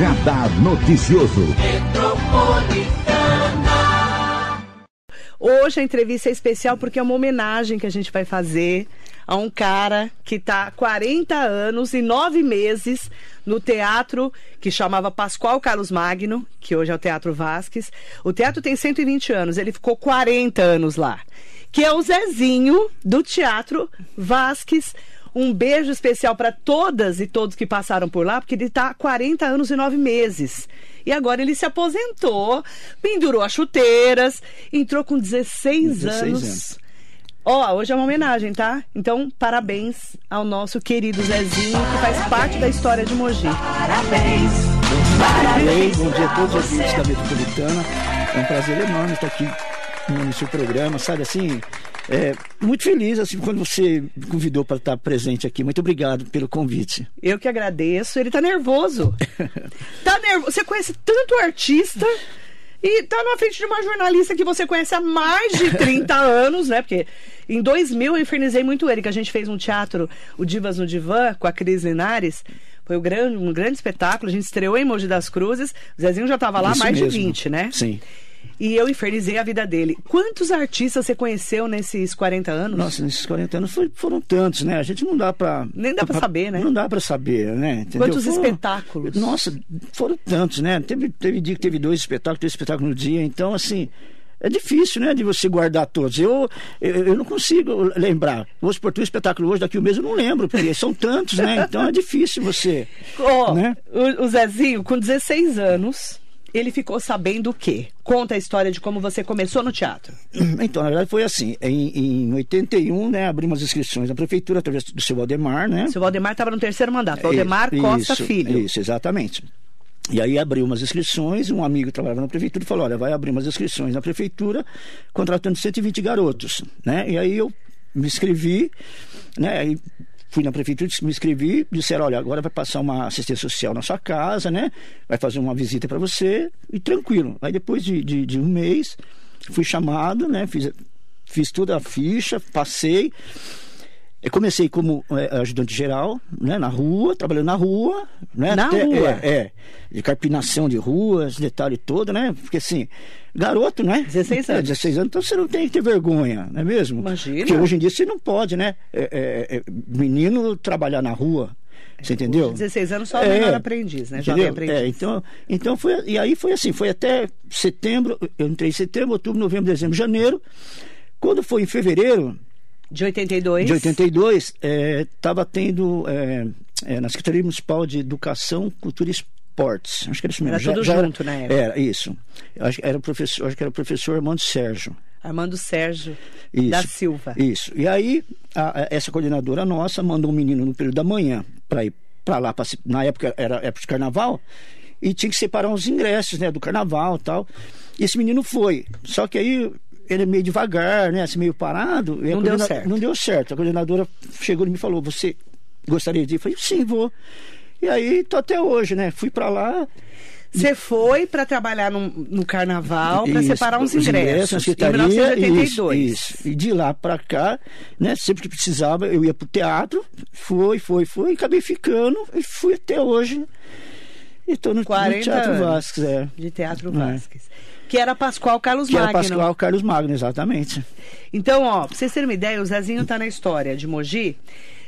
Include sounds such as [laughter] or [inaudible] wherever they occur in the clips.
Radar Noticioso. Hoje a entrevista é especial porque é uma homenagem que a gente vai fazer a um cara que está há 40 anos e 9 meses no teatro que chamava Pascoal Carlos Magno, que hoje é o Teatro Vasques. O teatro tem 120 anos, ele ficou 40 anos lá. Que é o Zezinho do Teatro Vasques. Um beijo especial para todas e todos que passaram por lá, porque ele está há 40 anos e 9 meses. E agora ele se aposentou, pendurou as chuteiras, entrou com 16, 16 anos. anos. Ó, hoje é uma homenagem, tá? Então, parabéns ao nosso querido Zezinho, que faz parte da história de Mogi. Parabéns, bom dia a todos os ouvintes da Metropolitana. É um prazer enorme estar aqui no seu programa, sabe assim? É, muito feliz assim quando você me convidou para estar presente aqui. Muito obrigado pelo convite. Eu que agradeço. Ele tá nervoso. [laughs] tá nervoso. Você conhece tanto artista e tá na frente de uma jornalista que você conhece há mais de 30 [laughs] anos, né? Porque em 2000 eu infernizei muito ele, que a gente fez um teatro, o Divas no Divã, com a Cris Linares. Foi um grande, um grande espetáculo. A gente estreou em Mogi das Cruzes. O Zezinho já tava lá há mais mesmo. de 20, né? Sim. E eu infernizei a vida dele. Quantos artistas você conheceu nesses 40 anos? Nossa, nesses 40 anos foi- foram tantos, né? A gente não dá para Nem dá pra saber, né? Não dá para saber, né? Entendeu? Quantos Foram- espetáculos? Nossa, foram tantos, né? Teve, teve dia que teve dois espetáculos, três espetáculos no dia, então assim. É difícil, né, de você guardar todos. Eu, eu, eu não consigo lembrar. Vou supor, um espetáculo hoje, daqui um mês eu não lembro, porque são tantos, né? Então é difícil você. Ó, né? o, o Zezinho, com 16 anos, ele ficou sabendo o quê? Conta a história de como você começou no teatro. [clears throat] Então, na verdade, foi assim. Em, em 81, né, abrimos as inscrições na prefeitura através do seu Valdemar, né? O seu Valdemar estava no terceiro mandato. Valdemar Isso, Costa isso, Filho. Isso, exatamente. E aí abriu umas inscrições, um amigo que trabalhava na prefeitura falou, olha, vai abrir umas inscrições na prefeitura, contratando 120 garotos, né? E aí eu me inscrevi, né? Aí fui na prefeitura, me inscrevi, disseram, olha, agora vai passar uma assistência social na sua casa, né? Vai fazer uma visita para você e tranquilo. Aí depois de, de, de um mês, fui chamado, né? Fiz, fiz toda a ficha, passei. Eu comecei como é, ajudante geral, né, na rua, trabalhando na rua, né? Na rua? É, é, de carpinação de ruas, detalhe todo, né? Porque assim, garoto, né? 16 É, anos. 16 anos, então você não tem que ter vergonha, não é mesmo? Imagina. Porque hoje em dia você não pode, né? É, é, é, menino trabalhar na rua, você entendeu? 16 anos só o É. menor aprendiz, né? Jovem aprendiz. É, então, então foi, e aí foi assim, foi até setembro, eu entrei em setembro, outubro, novembro, dezembro, janeiro. Quando foi em fevereiro, De 82. de 82, estava tendo é, é, na Secretaria Municipal de Educação, Cultura e Esportes. Acho que era isso mesmo. Era tudo junto na época. Era isso. Acho era o professor, acho que era o professor Armando Sérgio. Armando Sérgio Isso. da Silva. Isso. E aí, a- a- essa coordenadora nossa mandou um menino no período da manhã para ir para lá, pra na época era época de carnaval, e tinha que separar os ingressos, né, do carnaval e tal. E esse menino foi. Só que aí ele é meio devagar, né, assim, meio parado. Não deu certo. Não deu certo. A coordenadora chegou e me falou: Você gostaria de ir? Eu falei: Sim, vou. E aí, tô até hoje, né? Fui para lá. Você foi para trabalhar no, no carnaval para separar uns os ingressos. na em secretaria, 1982. Isso, isso. E de lá para cá, né, sempre que precisava, eu ia pro teatro, foi, foi, foi, e acabei ficando e fui até hoje. E tô no, no 40 Teatro anos Vasques, é. De Teatro É. Que era Pascoal Carlos Que era Magno. Pascoal Carlos Magno, exatamente. Então, ó, pra vocês terem uma ideia, o Zezinho tá na história de Mogi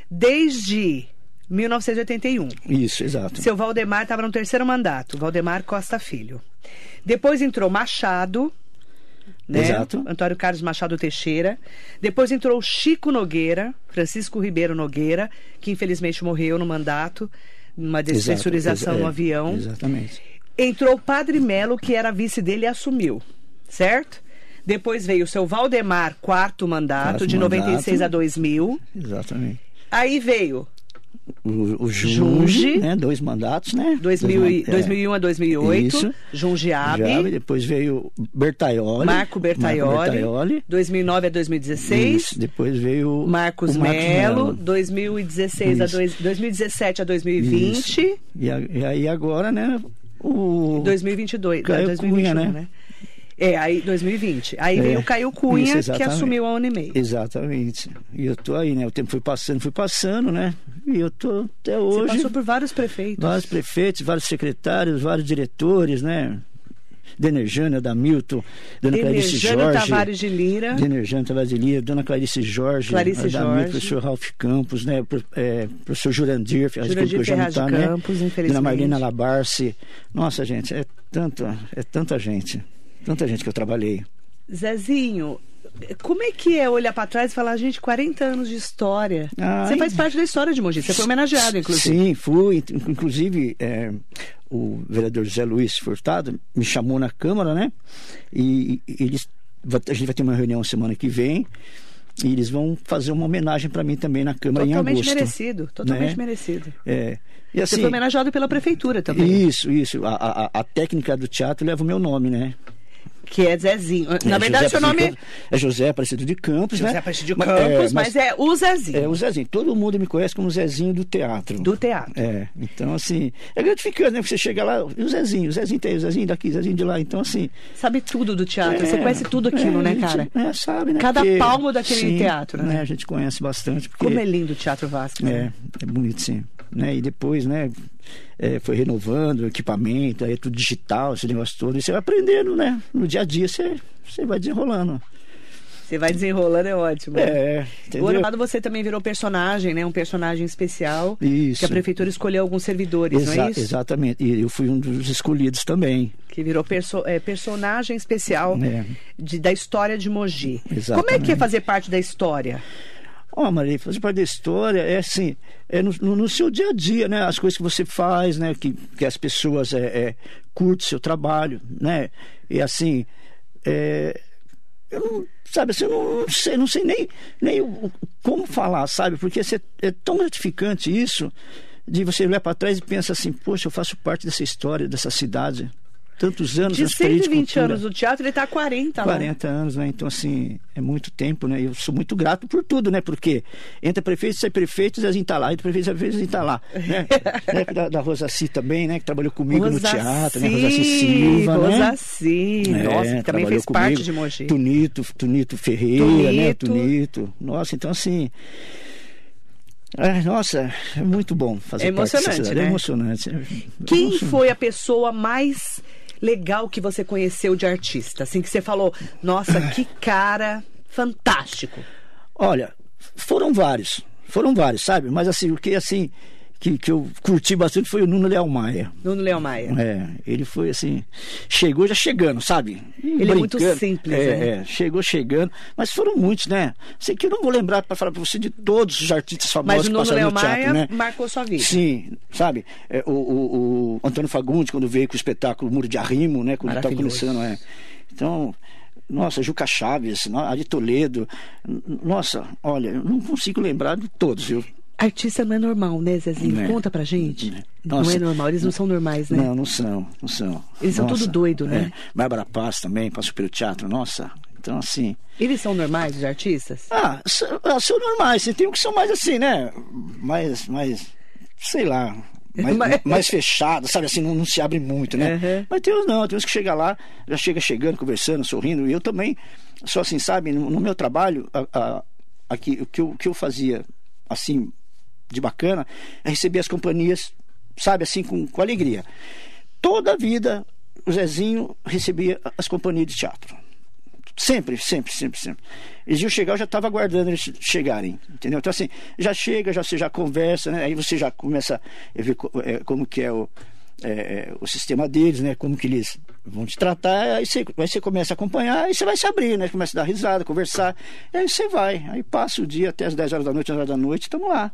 desde 1981. Isso, exato. Seu Valdemar estava no terceiro mandato, Valdemar Costa Filho. Depois entrou Machado, né? Exato. Antônio Carlos Machado Teixeira. Depois entrou Chico Nogueira, Francisco Ribeiro Nogueira, que infelizmente morreu no mandato, numa despressurização no é, avião. Exatamente. Entrou o Padre Melo, que era vice dele e assumiu, certo? Depois veio o seu Valdemar, quarto mandato, Quarto de 96 mandato. a 2000. Exatamente. Aí veio O, o Junge. Junge, né? Dois mandatos, né? 2000 e- Dois man- é. 2001 a 2008, Isso. Jundiabe, Jabe, depois veio Bertaioli. Marco Bertaioli, Bertaioli. 2009 a 2016, Isso, Depois veio Marcos o Marcos Melo, 2016 a dois, 2017 a 2020, Isso. E, e aí agora, né? O 2022, Caio 2021, Cunha, né? né? É, aí 2020. Aí É, veio o Caio Cunha, isso, que assumiu a Unimei. Exatamente. E eu tô aí, né? O tempo foi passando, foi passando, né? E eu tô até Você hoje. passou por vários prefeitos. Vários prefeitos, vários secretários, vários diretores, né? Denejana, da Milton, Dona Clarice Jorge. Tavares de Lira. Denejana Tavares de Lira, Dona Clarice Jorge, Clarice da Milton, Jorge. professor Ralph Campos, né? Pro- é, professor Jurandir, Jurandir que eu já não tá, né? Campos, Dona. Marlena Labarce. Nossa, gente, é tanta, é tanta gente. Tanta gente que eu trabalhei. Zezinho, como é que é olhar pra trás e falar, gente, 40 anos de história? Ai. Você faz parte da história de Mogi. Você foi homenageado, inclusive. Sim, fui. Inc- Inclusive, é, o vereador José Luiz Furtado me chamou na Câmara, né? E, e eles. A gente vai ter uma reunião semana que vem. E eles vão fazer uma homenagem para mim também na Câmara em Totalmente agosto. merecido. Totalmente né? merecido. É. E Você assim, foi homenageado pela prefeitura também. isso, isso. A, a, a técnica do teatro leva o meu nome, né? Que é Zezinho. Na É verdade, José seu nome é é José Aparecido de Campos, né? José Aparecido de Mas- Campos, é, mas, é o Zezinho. É o Zezinho. Todo mundo me conhece como Zezinho do teatro. Do teatro. É, então assim, é gratificante, né? Porque você chega lá, e o Zezinho, o Zezinho tem, o Zezinho daqui, o Zezinho de lá. Então, assim. Sabe tudo do teatro. Você é, conhece tudo aquilo, é, né, gente, cara? É, sabe, né? Cada Porque- palmo daquele sim, teatro, né? A gente conhece bastante. Porque, Como é lindo o Teatro Vasco. é, é bonito, sim. Né? E depois, né, é, foi renovando o equipamento, aí é tudo digital, esse negócio todo. E você vai aprendendo, né? No dia a dia você, você vai desenrolando. Você vai desenrolando, é ótimo. É, O ano passado você também virou personagem, né? Um personagem especial. Isso. Que a prefeitura escolheu alguns servidores, não Exa- é isso? Exatamente. E eu fui um dos escolhidos também. Que virou perso- é, personagem especial É. de- da história de Mogi. Como é que é Exatamente. fazer parte da história? Ó, Maria, fazer parte da história é assim, é no, no- seu dia a dia, né? As coisas que você faz, né? Que, que as pessoas é, é, curtem seu trabalho, né? E assim, é, eu não, sabe, assim, eu não, não sei, não sei nem, nem como falar, sabe? Porque é tão gratificante isso, de você olhar para trás e pensar assim, poxa, eu faço parte dessa história, dessa cidade. Tantos anos De nas feiras 120 cultura. anos do teatro, ele está há 40 lá. 40 anos, né? Então, assim, é muito tempo, né? Eu sou muito grato por tudo, né? Porque entra prefeito, sai prefeito, Zezinho tá lá. Entra prefeito, sai prefeito, Zezinho tá lá. Né? [laughs] né? Da, da Rosaci também, né? Que trabalhou comigo no teatro, né? Rosaci Silva, né? Rosaci, É, nossa, que também fez parte comigo. de Mogi. Tunito, Tunito Ferreira, né? Tunito. Tunito. Nossa, então assim. é, nossa, é muito bom fazer É parte dessa emocionante, cidade. né? É emocionante. é Quem emocionante. foi a pessoa mais legal que você conheceu de artista? Assim que você falou, nossa, que cara fantástico. Olha, foram vários. Foram vários, sabe? Mas assim, o que assim. Que, que eu curti bastante foi o Nuno Leal Maia. Nuno Leão Maia. É, ele foi assim, chegou já chegando, sabe? Ele é muito Brincando. simples, é, né? é, chegou chegando, mas foram muitos, né? Sei que eu não vou lembrar para falar para você de todos os artistas famosos Mas que Nuno passaram Leão no teatro, Maia né? marcou sua vida. Sim, sabe? É, o, o, o Antônio Fagundes, quando veio com o espetáculo Muro de Arrimo, né? Quando estava começando, é. Então, nossa, Juca Chaves, Ari Toledo. Nossa, olha, eu não consigo lembrar de todos, viu? Artista não é normal, né, Zezinho? É. Conta pra gente. É. Não Nossa. é normal, eles não são normais, né? Não, não são, não são. Eles são tudo doido, né? é. Bárbara Paz também, passou pelo teatro, nossa. Então, assim. Eles são normais, os artistas? Ah, são, ah, são normais, tem um que são mais assim, né? Mais, mais, sei lá. Mais, [laughs] Mas- mais fechado, sabe? Assim, não, não se abre muito, né? Uhum. Mas tem uns não, tem uns que chega lá, já chega chegando, conversando, sorrindo. E eu também, só assim, sabe? No, no meu trabalho, a, a- aqui, o que eu, o que eu fazia, assim, de bacana, é receber as companhias, sabe? Assim, com, com alegria. Toda a vida, o Zezinho recebia as companhias de teatro. Sempre, sempre, sempre, sempre. Eles iam chegar, eu já estava aguardando eles chegarem, entendeu? Então, assim, já chega, já, você já conversa, né? Aí você já começa a ver é, como que é o, é, é, o sistema deles, né? Como que eles vão te tratar, aí você, aí você começa a acompanhar, aí você vai se abrir, né? Começa a dar risada, conversar, aí você vai. Aí passa o dia até as 10 horas da noite, 11 horas da noite, estamos lá.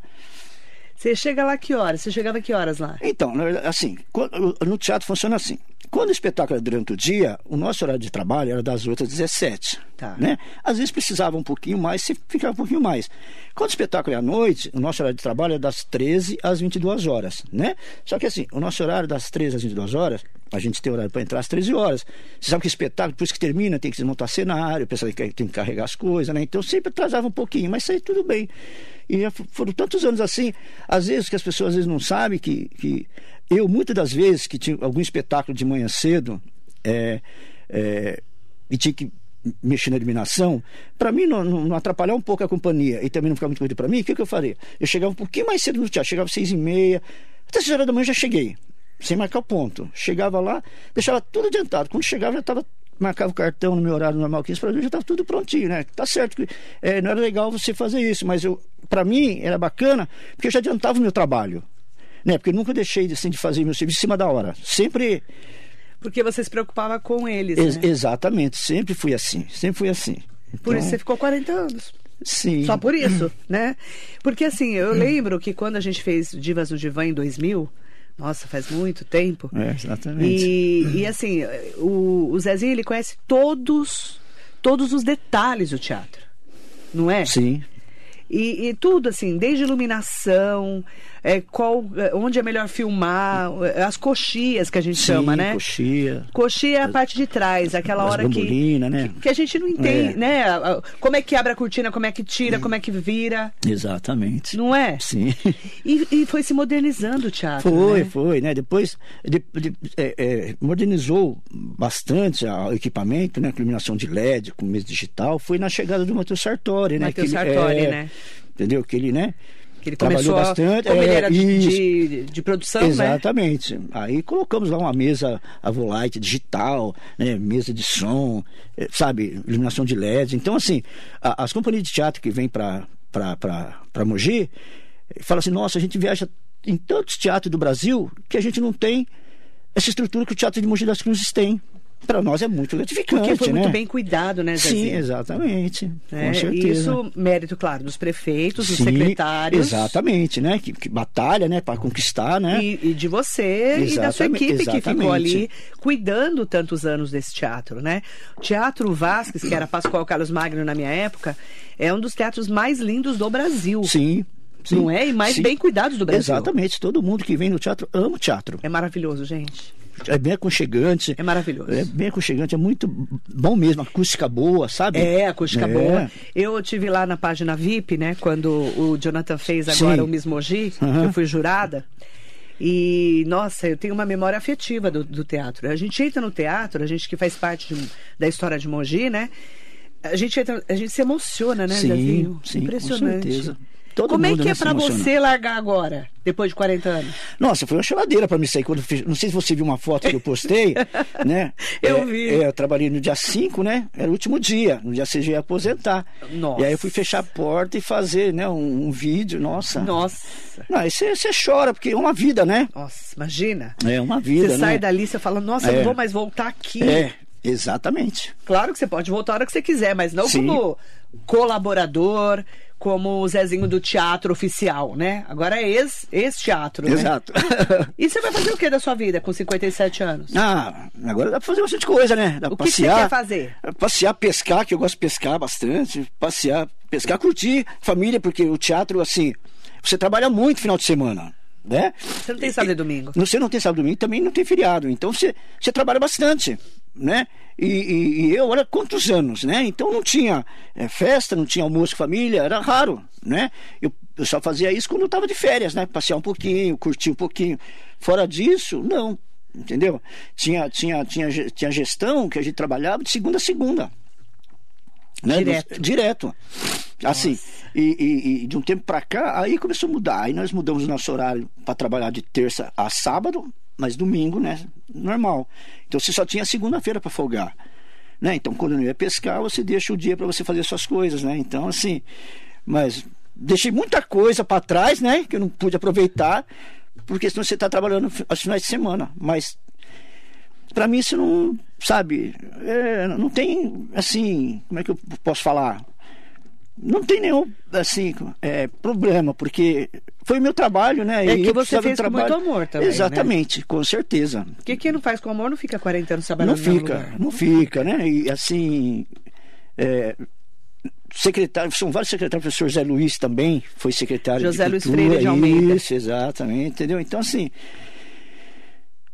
Você chega lá que horas? Você chegava que horas lá? Então, assim, no teatro funciona assim. Quando o espetáculo era durante o dia, o nosso horário de trabalho era das 8 às 17. Tá. Né? Às vezes precisava um pouquinho mais, se ficava um pouquinho mais. Quando o espetáculo é à noite, o nosso horário de trabalho é das 13 às 22 horas. Né? Só que assim, o nosso horário das 13 às 22 horas, a gente tem horário para entrar às 13 horas. Você sabe que o espetáculo, depois que termina, tem que desmontar cenário, o pessoal tem que carregar as coisas, né? Então sempre atrasava um pouquinho, mas aí tudo bem. E já foram tantos anos assim, às vezes que as pessoas às vezes não sabem que, que eu, muitas das vezes que tinha algum espetáculo de manhã cedo, é, é, e tinha que mexer na iluminação, para mim não, não, atrapalhar um pouco a companhia e também não ficar muito corrido para mim, o que, que eu faria? Eu chegava um pouquinho mais cedo no teatro, chegava às seis e meia, até seis horas da manhã já cheguei, sem marcar o ponto. Chegava lá, deixava tudo adiantado. Quando chegava já estava marcava o cartão no meu horário normal, 15 para já estava tudo prontinho, né? Tá certo que é, não era legal você fazer isso, mas para mim era bacana, porque eu já adiantava o meu trabalho, né? Porque eu nunca deixei assim, de fazer meu serviço em cima da hora. Sempre porque você se preocupava com eles. Ex né? Exatamente, sempre fui assim, sempre fui assim. Então... Por isso então você ficou 40 anos. Sim. Só por isso, [laughs] né? Porque assim, eu lembro que quando a gente fez Divas no Divã em 2000, nossa, faz muito tempo. É, exatamente. E, e assim, o, o Zezinho, ele conhece todos, todos os detalhes do teatro, não é? Sim. E, e, tudo assim, desde iluminação, é, qual, é, onde é melhor filmar, é, as coxias que a gente Sim, chama, né? Coxia. Coxia é a parte de trás, aquela As hora que, né? que, que a gente não entende, É. né? Como é que abre a cortina, como é que tira, como é que vira, Exatamente. não é? Sim. E, e foi se modernizando o teatro. Foi, né? foi, né? Depois de- de- é, é, modernizou bastante a- o equipamento, né? Com iluminação de LED, com mesa digital. Foi na chegada do Matheus Sartori, né? Matheus Sartori, é, né? Entendeu? Que ele, né? Que ele Trabalhou começou a- bastante. como ele é, era de, de, de produção, né? Exatamente. Aí colocamos lá uma mesa Avolite digital, né, mesa de som, eh, sabe, iluminação de LEDs. Então, assim, a- as companhias de teatro que vêm para Mogi eh, falam assim: nossa, a gente viaja em tantos teatros do Brasil que a gente não tem essa estrutura que o Teatro de Mogi das Cruzes tem. Para nós é muito gratificante, Porque foi né? muito bem cuidado, né, Sim, Zezinho? exatamente. É, com certeza. isso, mérito, claro, dos prefeitos, dos Sim, secretários. Exatamente, né? Que, que batalha, né? Para conquistar, né? E, e de você e da sua Exatamente, equipe que ficou exatamente. ali cuidando tantos anos desse teatro, né? O Teatro Vasques, que era Pascoal Carlos Magno na minha época, é um dos teatros mais lindos do Brasil. Sim. sim, Não é? E mais sim. bem cuidados do Brasil. Exatamente. Todo mundo que vem no teatro ama o teatro. É maravilhoso, gente. É bem aconchegante. É maravilhoso. É bem aconchegante, é muito bom mesmo, acústica boa, sabe? É, acústica É. boa. Eu tive lá na página VIP, né? Quando o Jonathan fez agora Sim. o Miss Mogi, Aham. eu fui jurada. E, nossa, eu tenho uma memória afetiva do, do teatro. A gente entra no teatro, a gente que faz parte de- da história de Mogi, né? A gente, entra- a gente se emociona, né, Sim, sim, com Impressionante. certeza. Todo Como é que é né, pra emociona. você largar agora, depois de 40 anos? Nossa, foi uma cheladeira para mim sair. Quando eu fiz- não sei se você viu uma foto que eu postei, [laughs] né? Eu É, vi. é, eu trabalhei no dia 5, né? Era o último dia. No dia 6 eu ia aposentar. Nossa. E aí eu fui fechar a porta e fazer, né? Um, um vídeo. Nossa. Nossa, Não, aí você, você chora, porque é uma vida, né? nossa, imagina. É uma vida, Você né? sai dali, você fala, nossa, eu É. não vou mais voltar aqui. É, exatamente. Claro que você pode voltar a hora que você quiser, mas não Sim. como colaborador, como o Zezinho do teatro oficial, né? Agora é ex- ex-teatro, né? Exato. [laughs] E você vai fazer o que da sua vida com 57 anos? ah, agora dá pra fazer bastante coisa, né? Dá O que que você passear. quer fazer? Passear, pescar, que eu gosto de pescar bastante. Passear, pescar, curtir família, porque o teatro, assim, você trabalha muito final de semana. Né? Você não tem sábado e domingo. Você não tem sábado e domingo, também não tem feriado. Então você, você trabalha bastante, né? E, e- e eu, olha quantos anos, né? Então não tinha eh, festa, não tinha almoço com família, era raro, né? Eu, eu só fazia isso quando eu estava de férias, né? Passear um pouquinho, curtir um pouquinho. Fora disso, não, entendeu? Tinha, tinha, tinha, tinha gestão que a gente trabalhava de segunda a segunda. Né? Direto. Direto. Assim, e, e- e de um tempo pra cá, aí começou a mudar. Aí nós mudamos o nosso horário para trabalhar de terça a sábado, mas domingo, né? Normal. Então você só tinha segunda-feira para folgar. Né? Então quando não ia pescar, você deixa o dia para você fazer suas coisas, né? Então, assim, mas deixei muita coisa para trás, né? Que eu não pude aproveitar, porque senão você está trabalhando aos finais de semana. Mas para mim isso não, sabe, é, não tem, assim, como é que eu posso falar? Não tem nenhum, assim, é, problema, porque foi o meu trabalho, né? É e que você fez com muito amor também, né? Exatamente, com certeza. Porque quem não faz com amor não fica 40 anos trabalhando Não fica, não fica, né? E assim, é, secretário, são vários secretários, o professor Zé Luiz também foi secretário José de Luiz cultura, Freire de Almeida. Isso, exatamente, entendeu? Então, assim,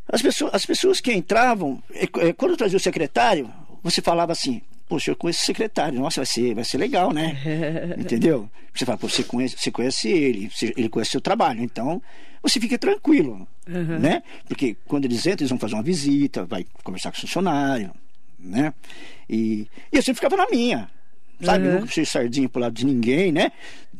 as pessoas, as pessoas que entravam, eh, eh, quando eu trazia o secretário, você falava assim, poxa, eu conheço esse secretário, nossa, vai ser, vai ser legal, né? [laughs] Entendeu? Você fala, pô, você conhece, você conhece ele, ele conhece o seu trabalho, então você fica tranquilo, né? Porque quando eles entram, eles vão fazer uma visita, vai conversar com o funcionário, né? E, e eu sempre ficava na minha, sabe? Uhum. Nunca puxei sardinha pro lado de ninguém, né?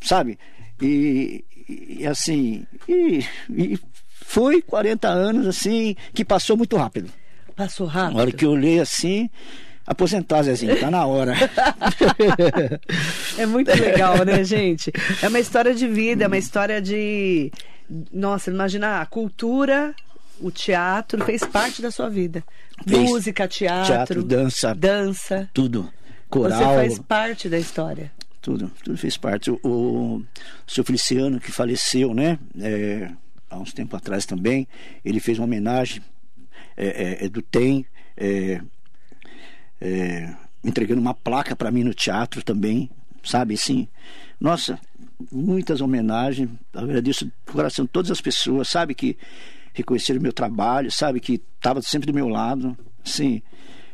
Sabe? E, e assim, e, e foi 40 anos assim que passou muito rápido. Passou Na rápido. hora que eu olhei assim, aposentar, Zezinho, tá na hora. [laughs] É muito legal, né, gente? É uma história de vida, é uma história de. Nossa, imagina a cultura, o teatro fez parte da sua vida. Fez. Música, teatro, Teatro, dança. dança. Tudo. Coral. Você faz parte da história. Tudo, tudo fez parte. O, o seu Feliciano, que faleceu, né? é, há uns tempos atrás também, ele fez uma homenagem é, é, é, do TEM, é, é, entregando uma placa para mim no teatro também, sabe? Assim, nossa, muitas homenagens. Agradeço do coração todas as pessoas, sabe? Que reconheceram o meu trabalho, sabe? Que estava sempre do meu lado. Assim,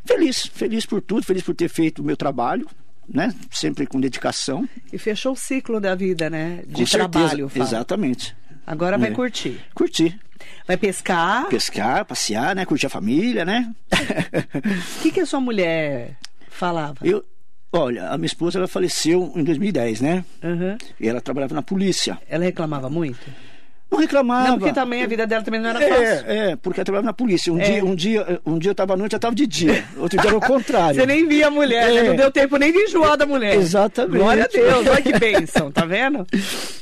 feliz, feliz por tudo, feliz por ter feito o meu trabalho, né? Sempre com dedicação. E fechou o ciclo da vida, né? De com certeza. trabalho. falo. Exatamente. Agora vai É. curtir. Curtir. Vai pescar. Pescar, passear, né? Curtir a família, né? O [laughs] que, que a sua mulher falava? Eu, olha, a minha esposa ela faleceu em 2010, né? Aham. E ela trabalhava na polícia. Ela reclamava muito? Não reclamava. Não, porque também a vida dela também não era fácil. É, é, porque ela trabalhava na polícia. Um, É. dia, um, dia, um dia eu estava à noite, eu estava de dia. Outro dia era o [laughs] contrário. Você nem via a mulher, né? É. Não deu tempo nem de enjoar da mulher. Exatamente. Glória a Deus, olha que bênção, tá vendo?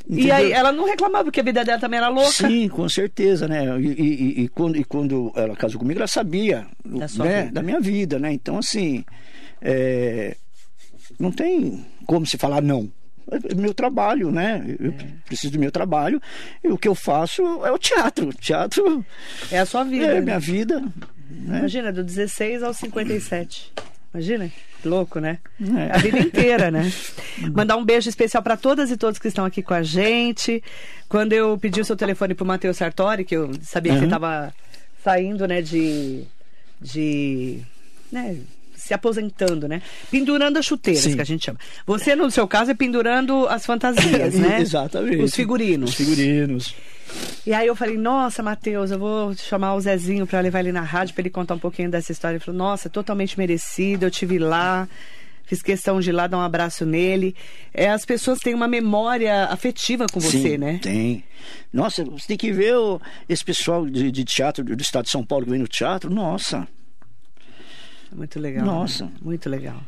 E Entendeu? aí ela não reclamava porque a vida dela também era louca. Sim, com certeza, né? E, e- e- e quando, e quando ela casou comigo, ela sabia Da né? da minha vida, né? Então, assim, é, não tem como se falar não. É meu trabalho, né? Eu preciso do meu trabalho e o que eu faço é o teatro. O teatro É a sua vida. é né? minha vida. Né? Imagina, do 16 aos 57. Imagina, que louco, né? É. A vida inteira, né? [laughs] Mandar um beijo especial para todas e todos que estão aqui com a gente. Quando eu pedi o seu telefone pro Matheus Sartori, que eu sabia que você Uhum. estava saindo, né, de. de. né? Se aposentando, né? Pendurando as chuteiras, Sim. que a gente chama. Você, no seu caso, é pendurando as fantasias, [coughs] né? Exatamente. Os figurinos. Os figurinos. E aí eu falei, nossa, Matheus, eu vou chamar o Zezinho para levar ele na rádio para ele contar um pouquinho dessa história. Ele falou, nossa, totalmente merecido, eu tive lá, fiz questão de ir lá dar um abraço nele. É, as pessoas têm uma memória afetiva com você, Sim, né? Tem. Nossa, você tem que ver o- esse pessoal de, de teatro do estado de São Paulo que vem no teatro. Nossa. Muito legal. Nossa. né? Muito legal.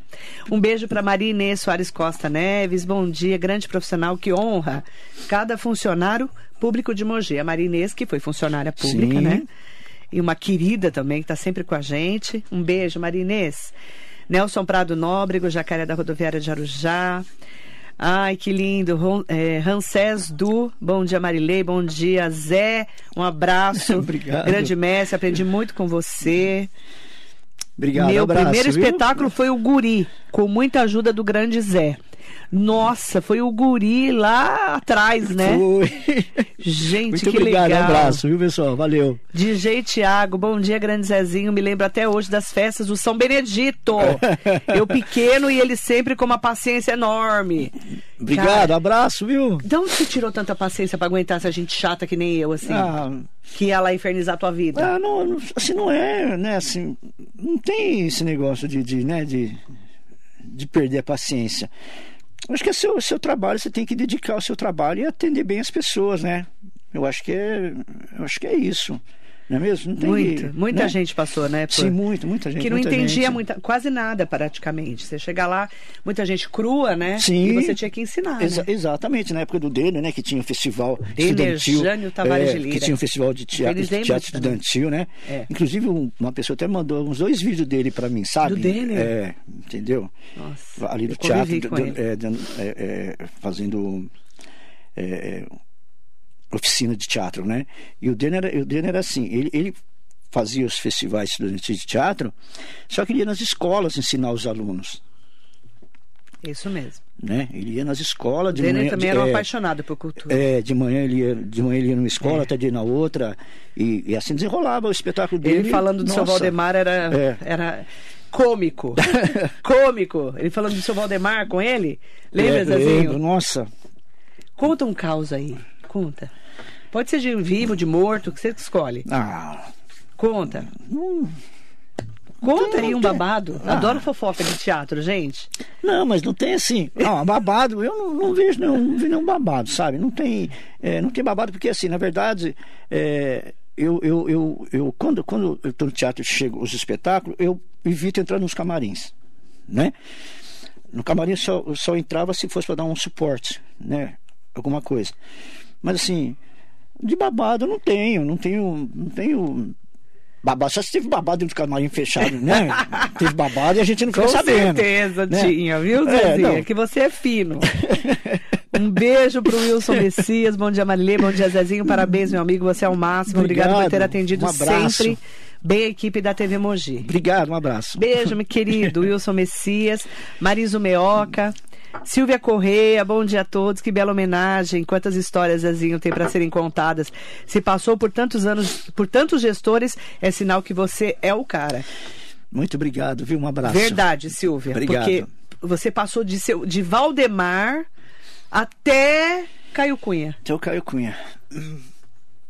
Um beijo para Maria Inês Soares Costa Neves. Bom dia, grande profissional que honra cada funcionário público de Mogi. A Maria Inês, que foi funcionária pública, Sim. né? E uma querida também, que está sempre com a gente. Um beijo, Maria Inês. Nelson Prado Nóbrego, Jacaré da Rodoviária de Arujá. Ai, que lindo. É, Rancés Du, bom dia Marilei, bom dia Zé, um abraço. [laughs] Obrigado. Grande mestre, aprendi muito com você. Obrigado, Meu abraço, primeiro viu? espetáculo foi o Guri, com muita ajuda do grande Zé. Nossa, foi o Guri lá atrás, né? Foi. Gente, Muito que obrigado, legal. um abraço, viu, pessoal? Valeu. DJ Tiago, bom dia, grande Zezinho. Me lembro até hoje das festas do São Benedito. [laughs] Eu pequeno e ele sempre com uma paciência enorme. Obrigado, Cara, abraço, viu? de onde você tirou tanta paciência pra aguentar essa gente chata que nem eu, assim? Ah, Que ia lá infernizar a tua vida? ah, não, não- assim não é, né? Assim, não tem esse negócio de, de, né, de, de perder a paciência. Acho que é seu, seu trabalho, você tem que dedicar o seu trabalho e atender bem as pessoas, né? Eu acho que é, eu acho que é isso. Não é mesmo? Não tem Muita, que- muita né? gente passou, né? por- Sim, muito, muita gente. que não muita entendia gente. muita, quase nada praticamente. Você chega lá, muita gente crua, né? Sim. E você tinha que ensinar. Exa- né? exatamente, na época do Denner, né? Que tinha um festival Denner, estudantil. Jânio Tavares é, de Lira. Que tinha um festival de teatro, teatro estudantil, né? É. Inclusive, um- uma pessoa até mandou uns dois vídeos dele pra mim, sabe? Do Denner? É, entendeu? Nossa, Ali do teatro, do- é, é, é, fazendo é, é, oficina de teatro, né? E o Denner, era- o Denner era assim, ele, ele fazia os festivais estudantis de teatro, só que ele ia nas escolas ensinar os alunos. Isso mesmo. Né? Ele ia nas escolas O de Denner manhã, também era um é, apaixonado por cultura. é, de manhã ele ia, de manhã ele ia numa escola, É. até dia na outra, e, e assim desenrolava o espetáculo dele. Ele falando do seu Nossa, Valdemar era, É. era cômico. [laughs] cômico. Ele falando do seu Valdemar com ele. Lembra, é, Zezinho? lembro, Nossa, Conta um caos aí. Conta. Pode ser de vivo, de morto, o que você escolhe. ah, Conta. não, Conta aí um babado. Ah. Adoro fofoca de teatro, gente. Não, mas não tem assim. [laughs] Não, babado, eu não, não vejo nenhum, não vejo nenhum babado, sabe? Não tem, é, não tem babado, porque assim, na verdade, é, eu, eu, eu, eu, quando, quando eu estou no teatro e chego os espetáculos, eu evito entrar nos camarins, né? No camarim eu só, só entrava se fosse para dar um suporte, né? Alguma coisa. Mas assim, de babado eu não tenho, não tenho, não tenho babado. Só se teve babado dentro do camarim fechado, né? [laughs] teve babado e a gente não ficou Com sabendo. certeza né? tinha, viu, É, Zezinha? que você é fino. Um beijo pro Wilson Messias. Bom dia, Marilê. Bom dia, Zezinho. Parabéns, meu amigo. Você é o máximo. Obrigado, por Obrigado. ter atendido Um sempre bem a equipe da TV Mogi. Obrigado, um abraço. Beijo, meu querido [laughs] Wilson Messias, Mariso Meoca, Silvia Correia, bom dia a todos, que bela homenagem, quantas histórias, Zezinho, tem para serem contadas. Se passou por tantos anos, por tantos gestores, é sinal que você é o cara. Muito obrigado, viu? Um abraço. Verdade, Silvia, Obrigado. porque você passou de, seu, de Valdemar até Caio Cunha. Seu Caio Cunha.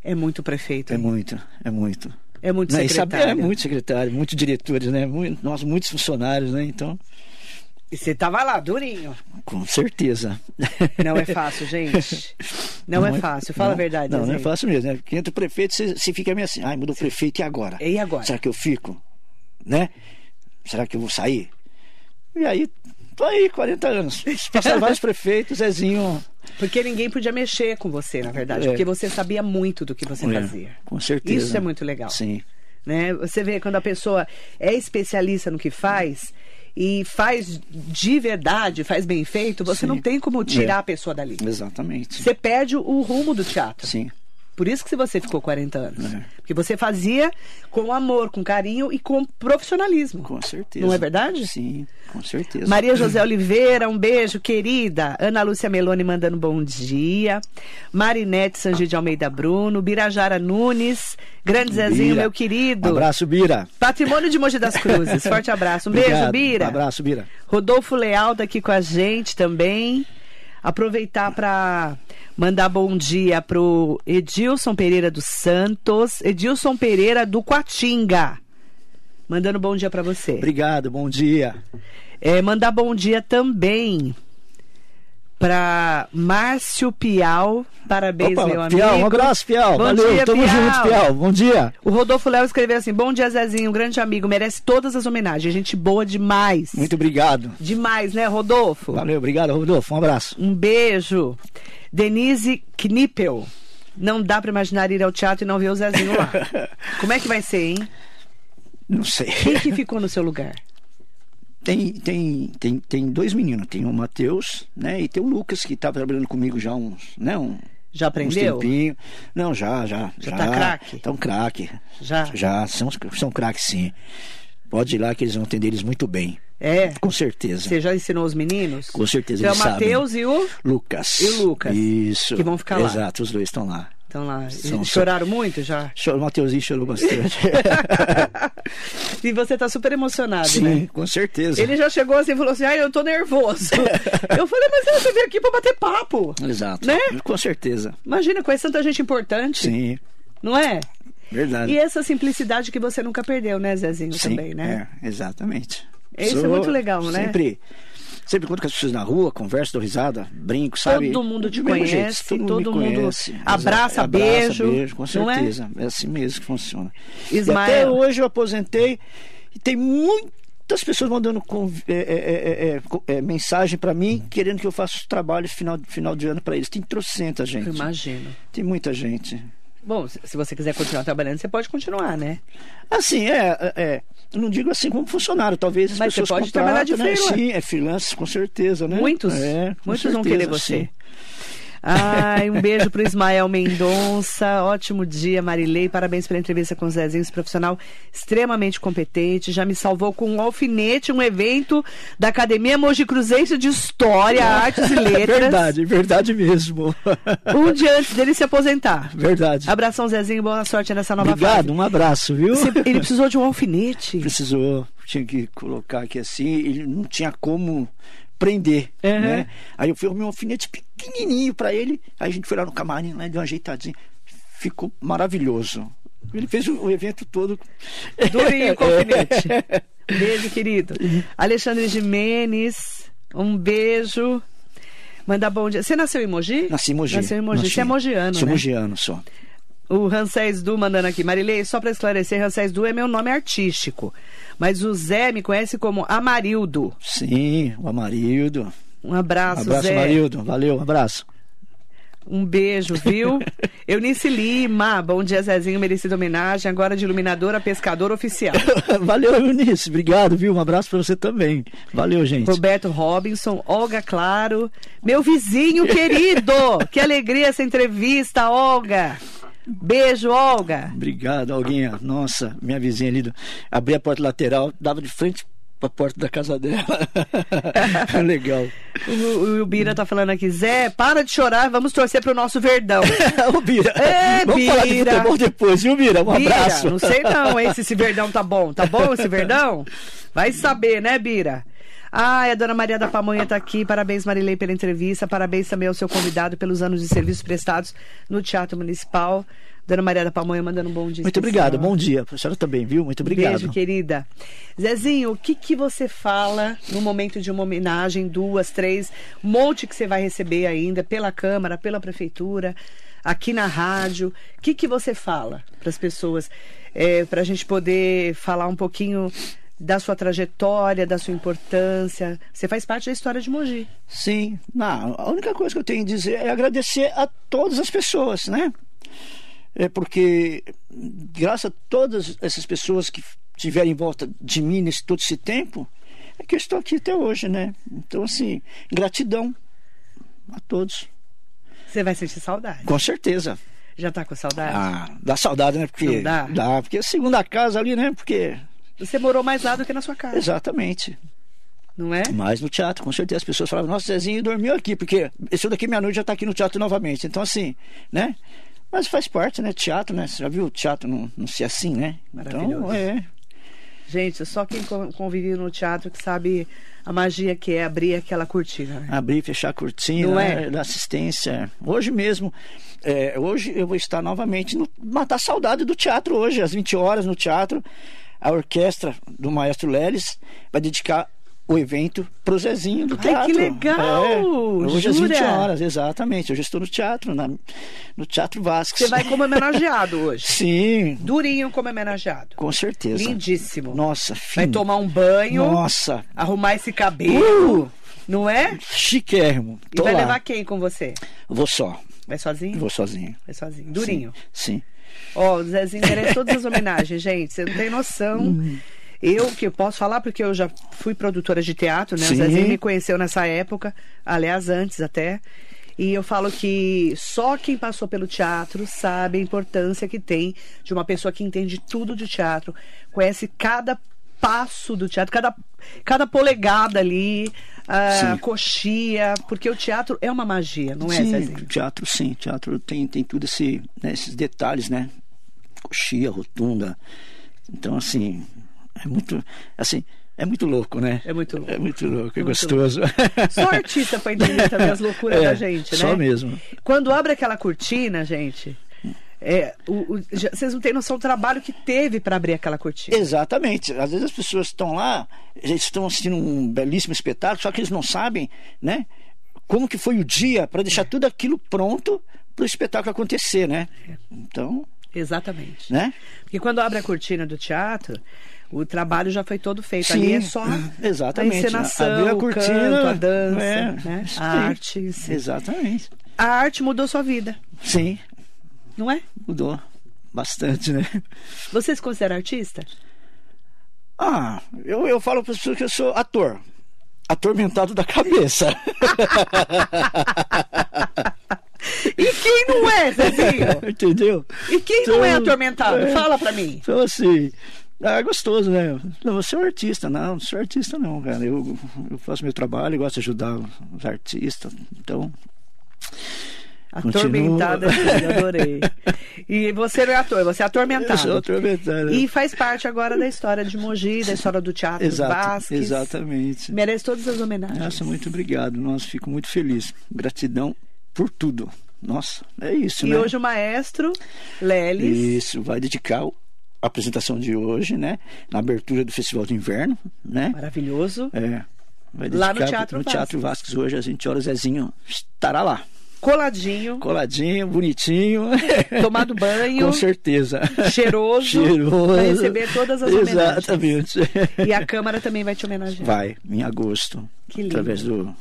É muito prefeito, É hein? muito, é muito. é muito Né, e sabe, secretário. é muito secretário, muitos diretores, né? Muito, nós, muitos funcionários, né? Então, E você tava lá, durinho. com certeza. Não é fácil, gente. [laughs] Não, é fácil, fala não, a verdade. Não, não é fácil mesmo, né? Porque entra o prefeito, você, você fica meio assim, ai, mudou o prefeito, e agora? E agora? Será que eu fico? Né? Será que eu vou sair? E aí, tô aí, 40 anos. Passaram vários [laughs] prefeitos, Zezinho. Porque ninguém podia mexer com você, na verdade. É. Porque você sabia muito do que você É, fazia. com certeza. Isso é muito legal. Sim. Né? Você vê quando a pessoa é especialista no que faz e faz de verdade, faz bem feito, você Sim. não tem como tirar É. a pessoa dali. Exatamente. Você perde o rumo do teatro. Sim. Por isso que você ficou 40 anos. É. Porque você fazia com amor, com carinho e com profissionalismo. Com certeza. Não é verdade? Sim, com certeza. Maria [clears throat] José Oliveira, um beijo, querida. Ana Lúcia Meloni mandando bom dia. Marinete Sangi de Almeida Bruno. Birajara Nunes. Grande Zezinho, Bira. meu querido. Um abraço, Bira. Patrimônio de Mogi das Cruzes. [laughs] Forte abraço. Um beijo. Bira. Um abraço, Bira. Rodolfo Leal tá aqui com a gente também. Aproveitar para mandar bom dia pro Edilson Pereira dos Santos, Edilson Pereira do Quatinga. Mandando bom dia para você. Obrigado, bom dia. É, mandar bom dia também para Márcio Pial. Parabéns, Opa, meu amigo. Um abraço, Piau. Bom Valeu, dia, tamo Piau. junto, Piau. Bom dia. O Rodolfo Léo escreveu assim: Bom dia, Zezinho, um grande amigo, merece todas as homenagens. Gente boa demais. Muito obrigado. Demais, né, Rodolfo? Valeu, obrigado, Rodolfo. Um abraço. Um beijo. Denise Knippel. Não dá para imaginar ir ao teatro e não ver o Zezinho lá. [laughs] Como é que vai ser, hein? Não sei. Quem que ficou no seu lugar? Tem, tem, tem, tem dois meninos. Tem o Matheus, né? E tem o Lucas, que estava trabalhando comigo já uns, né? Um, Já uns aprendeu? tempinho. Não, já, já. Já tá craque? Tá um craque. Já? Já, são, são craques, sim. Pode ir lá que eles vão atender eles muito bem. É? Com certeza. Você já ensinou os meninos? Com certeza, Então, é o eles sabem. Matheus e o. Lucas. E o Lucas, Isso. que vão ficar lá. Exato, os dois estão lá. Estão lá. São- Choraram muito já? O Mateuzinho chorou bastante. [laughs] e você tá super emocionado, Sim, né? com certeza. Ele já chegou assim e falou assim: ai, eu tô nervoso. [laughs] eu falei, mas você veio aqui pra bater papo. Exato. Né? Com certeza. Imagina, conhece tanta gente importante. Sim, Não é? verdade. E essa simplicidade que você nunca perdeu, né, Zezinho, Sim, também, né? É, exatamente. Isso é muito legal, né? Sempre, sempre quando com as pessoas na rua, converso, dou risada, brinco, sabe? Todo mundo te conhece, jeito, todo me mundo conhece. abraça, Exato, beijo, beijo, com é? certeza. É? assim mesmo que funciona. E Ismael. até hoje eu aposentei e tem muitas pessoas mandando é, é, é, é, é, mensagem para mim, querendo que eu faça os trabalhos final, final de ano para eles. Tem trocentas, gente. Eu imagino. Tem muita gente. Bom, se você quiser continuar trabalhando, você pode continuar, né? Assim, é, é, é, não digo assim como funcionário, talvez as Mas você pessoas pode trabalhar de né? Sim, é freelance, com certeza, né? Muitos, É, com muitos vão certeza, querer você. sim. Ai, um beijo pro Ismael Mendonça. Ótimo dia, Marilei. Parabéns pela entrevista com o Zezinho, esse profissional extremamente competente. Já me salvou com um alfinete, um evento da Academia Mogi Cruzeiro de História, [laughs] Artes e Letras. Verdade, verdade mesmo. Um dia antes dele se aposentar. Verdade. Abração, Zezinho. Boa sorte nessa nova Obrigado, fase. um abraço, viu? Ele precisou de um alfinete. Precisou, tinha que colocar aqui assim, ele não tinha como prender, Uhum. né? Aí eu fui um alfinete pequenininho para ele, aí a gente foi lá no camarim, lá deu uma ajeitadinha, ficou maravilhoso. Ele fez o, evento todo. Durinho com alfinete. [laughs] Beijo, querido. Alexandre Jimenez, um beijo. Manda bom dia. Você nasceu em Mogi? Nasci em Mogi. Nasceu em Mogi. Nasci. Você é mogiano, Sou né? mogiano, só. O Rancés Du mandando aqui. Marilei, só para esclarecer, Rancés Du é meu nome artístico. Mas o Zé me conhece como Amarildo. Sim, o Amarildo. Um abraço, abraço, Zé. Amarildo. Valeu, um abraço. Um beijo, viu? [laughs] Eunice Lima, bom dia, Zezinho, merecida homenagem. Agora de iluminadora, pescador oficial. [laughs] Valeu, Eunice. Obrigado, viu? Um abraço pra você também. Valeu, gente. Roberto Robinson, Olga Claro, meu vizinho querido. [laughs] que alegria essa entrevista, Olga. Beijo, Olga. Obrigado, Alguinha. Nossa, minha vizinha ali. Abri a porta lateral, dava de frente pra porta da casa dela. [laughs] Legal. O, o Bira tá falando aqui, Zé, para de chorar, vamos torcer pro nosso Verdão. [laughs] Ô, Bira. É, Vamos falar de Bira. futebol depois, viu, Bira? Um Bira, abraço. não sei não, hein, se esse [laughs] Verdão tá bom. Tá bom esse Verdão? Vai saber, né, Bira? Ai, a dona Maria da Pamonha tá aqui. Parabéns, Marilei, pela entrevista. Parabéns também ao seu convidado pelos anos de serviços prestados no Teatro Municipal. Dona Maria da Pamonha mandando um bom dia. Muito especial. obrigado, bom dia. A senhora também, viu? Muito obrigado. Beijo, querida. Zezinho, o que, que você fala no momento de uma homenagem, duas, três, um monte que você vai receber ainda pela Câmara, pela Prefeitura, aqui na rádio? O que, que você fala para as pessoas? para a gente poder falar um pouquinho da sua trajetória, da sua importância. Você faz parte da história de Mogi. Sim, não, a única coisa que eu tenho a dizer é agradecer a todas as pessoas, né? É porque, graças a todas essas pessoas que estiveram em volta de mim nesse todo esse tempo, é que eu estou aqui até hoje, né? Então, assim, gratidão a todos, Você vai sentir saudade. com certeza. Já tá com saudade? Ah, dá saudade, né? Porque Não dá? dá, porque é a segunda casa ali, né? Porque Você morou mais lá do que na sua casa, exatamente. não é? Mas no teatro, com certeza as pessoas falavam, nossa, Zezinho dormiu aqui, porque esse daqui meia-noite já está aqui no teatro novamente. Então, assim, né? Mas faz parte, né? Teatro, né? Você já viu o teatro não, não ser assim, né? Maravilhoso. Então, é. Gente, só quem con- convive no teatro que sabe a magia que é abrir aquela cortina. né? Abrir e fechar a cortina, Não né? é? da assistência. Hoje mesmo, é, hoje eu vou estar novamente no matar saudade do teatro hoje, às 20 horas no teatro. A orquestra do Maestro Leles vai dedicar o evento pro Zezinho do Ai, teatro. que legal! É, hoje às 20 Jura? horas, exatamente. Hoje eu estou no teatro, na- no Teatro Vasques. Você vai como homenageado hoje. [laughs] Sim, Durinho como homenageado. com certeza. Lindíssimo. Nossa, Vai fino. tomar um banho, Nossa, arrumar esse cabelo, Uh! não é? chiquérrimo. E Tô vai lá. levar quem com você? Vou só, Vai sozinho? vou sozinho. Vai sozinho. Durinho. Sim. Ó, o Zezinho merece todas as homenagens, [laughs] gente. Você não tem noção. Uhum. Eu que posso falar porque eu já fui produtora de teatro, né? Sim. O Zezinho me conheceu nessa época, aliás, antes até. E eu falo que só quem passou pelo teatro sabe a importância que tem de uma pessoa que entende tudo de teatro, conhece cada passo do teatro, cada, cada polegada ali, a Sim. coxia, porque o teatro é uma magia, não é, sim, Zezinho? teatro sim, teatro tem, tem tudo esse, né, esses detalhes, né? Coxia, rotunda. Então, assim, é muito, assim, é muito louco, né? É muito louco. É muito louco, é, muito gostoso. Só artista pra entender também as loucuras [laughs] É, da gente, né? só mesmo. Quando abre aquela cortina, gente, é, o- o- já- vocês não têm noção do trabalho que teve pra abrir aquela cortina. Exatamente. Às vezes as pessoas estão lá, eles estão assistindo um belíssimo espetáculo, só que eles não sabem, né? Como que foi o dia para deixar tudo aquilo pronto para o espetáculo acontecer, né? Então, Exatamente. né? Porque quando abre a cortina do teatro, o trabalho já foi todo feito. Ali é só [clears throat] exatamente. a encenação, Abriu a o cortina, canto, a dança, é, né? a arte. em si. Exatamente. A arte mudou sua vida, Sim, não é? mudou bastante, né? Você se considera artista? Ah, eu, eu falo para as pessoas que eu sou ator. Atormentado da cabeça. E quem não é, Zezinho? [laughs] Entendeu? E quem não é Então, atormentado? é. Fala pra mim. Então, assim, ah, é gostoso, né? Não, você é um artista, não, não sou artista, não, cara. Eu, eu faço meu trabalho, gosto de ajudar os artistas, então. Atormentada, [laughs] sim, adorei. E você não é ator, você é Eu atormentado. sou atormentado. E faz parte agora da história de Mogi, da história do teatro Exato, Vasques. exatamente. Merece todas as homenagens. Nossa, muito obrigado. Nossa, fico muito feliz. Gratidão por tudo. Nossa, é isso, E né? hoje o maestro Lelis. Isso, vai dedicar o- apresentação de hoje, né? Na abertura do Festival de Inverno, né? Maravilhoso. É. Vai Lá no Teatro no Teatro Vasques hoje, às 20 horas, Zezinho estará lá. Coladinho, Coladinho, bonitinho. [laughs] tomado banho, Com certeza. cheiroso, Cheiroso. para receber todas as homenagens. Exatamente. E a Câmara também vai te homenagear. Vai, em agosto. Que lindo. Através do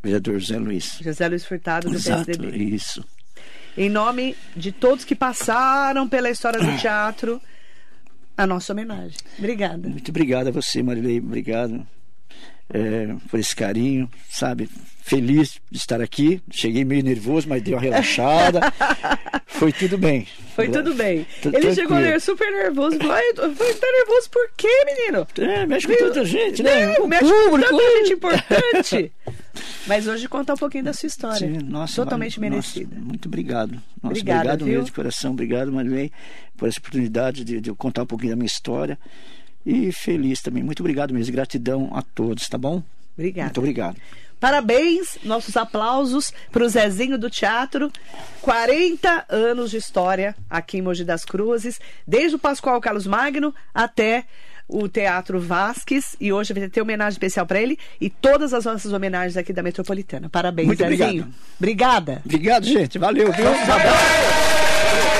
vereador José Luiz. José Luiz Furtado, do Exato, PSDB. isso. Em nome de todos que passaram pela história do [clears throat] teatro, a nossa homenagem. Obrigada. Muito obrigado a você, Marilei. Obrigado é, por esse carinho, sabe? Feliz de estar aqui. Cheguei meio nervoso, mas dei uma relaxada. [laughs] Foi tudo bem. Foi tudo bem. Tô Ele chegou super nervoso. Falou, "Ai, tô- Foi tá nervoso por quê, menino? É, mexe com tanta gente, né? É, mexe com tanta gente importante. [laughs] Mas hoje conta um pouquinho da sua história. Sim, nossa, Totalmente vale- merecida. nossa, muito obrigado. Nossa, Obrigada, obrigado viu? mesmo de coração. Obrigado, Marilei, por essa oportunidade de, de contar um pouquinho da minha história. E feliz também. Muito obrigado mesmo. Gratidão a todos, tá bom? Obrigada. Muito obrigado. Parabéns, nossos aplausos para o Zezinho do Teatro. 40 anos de história aqui em Mogi das Cruzes, desde o Pascoal Carlos Magno até o Teatro Vasques. E hoje vai ter homenagem especial para ele e todas as nossas homenagens aqui da Metropolitana. Parabéns, Muito Zezinho. obrigado. Obrigada. Obrigado, gente. Valeu, viu? Um abraço.